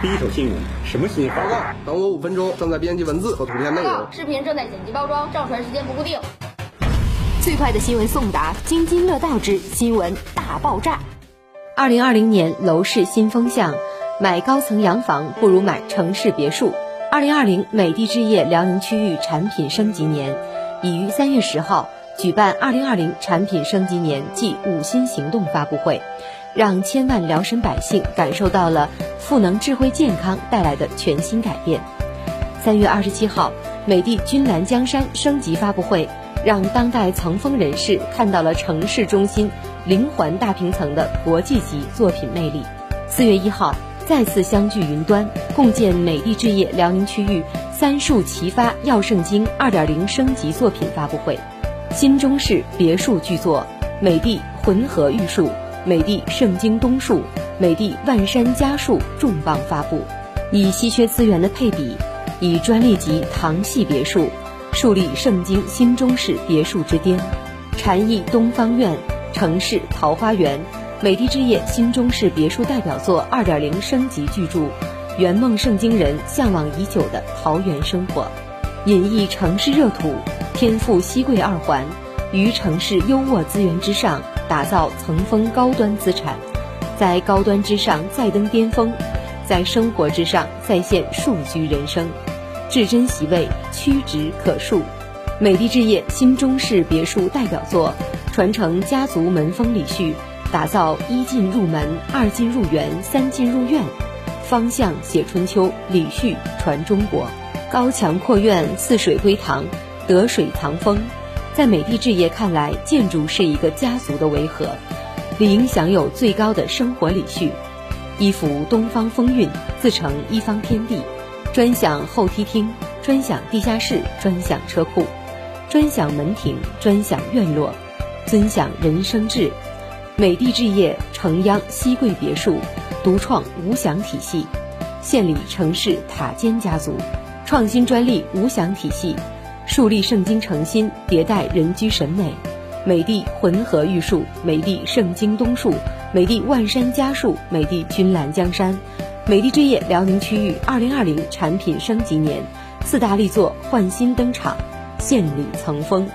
第一手新闻，什么新闻？报告，等我五分钟，正在编辑文字和图片内容。视频正在剪辑包装，上传时间不固定。最快的新闻送达，津津乐道之新闻大爆炸。二零二零年楼市新风向，买高层洋房不如买城市别墅。二零二零美的置业辽宁区域产品升级年，已于三月十号举办二零二零产品升级年暨五新行动发布会，让千万辽沈百姓感受到了赋能智慧健康带来的全新改变。三月二十七号，美的君澜江山升级发布会。让当代层峰人士看到了城市中心零环大平层的国际级作品魅力。四月一号，再次相聚云端，共建美的置业辽宁区域三树齐发耀盛京二点零升级作品发布会。新中式别墅巨作美的浑河玉墅、美的盛京东墅、美的万山家墅重磅发布，以稀缺资源的配比，以专利级唐系别墅。树立盛京新中式别墅之巅，禅意东方苑、城市桃花源、美的置业新中式别墅代表作二点零升级巨著，圆梦盛京人向往已久的桃源生活，隐逸城市热土，天赋西贵二环，于城市优渥资源之上打造层峰高端资产，在高端之上再登巅峰，在生活之上再现数居人生。至臻席位，屈指可数。美的置业新中式别墅代表作，传承家族门风礼序，打造一进入门、二进入园、三进入院，方向写春秋，礼序传中国。高墙阔院，四水归堂，得水藏风。在美的置业看来，建筑是一个家族的维和，理应享有最高的生活礼序，依附东方风韵，自成一方天地。专享候梯厅，专享地下室，专享车库，专享门庭，专享院落，尊享人生志。美的置业城央西贵别墅，独创无享体系，献礼城市塔尖家族，创新专利无享体系，树立盛京诚心迭代人居审美。美的浑河玉树，美的盛京东树，美的万山家树，美的君澜江山。美的置业辽宁区域二零二零产品升级年，四大力作焕新登场，献礼层峰。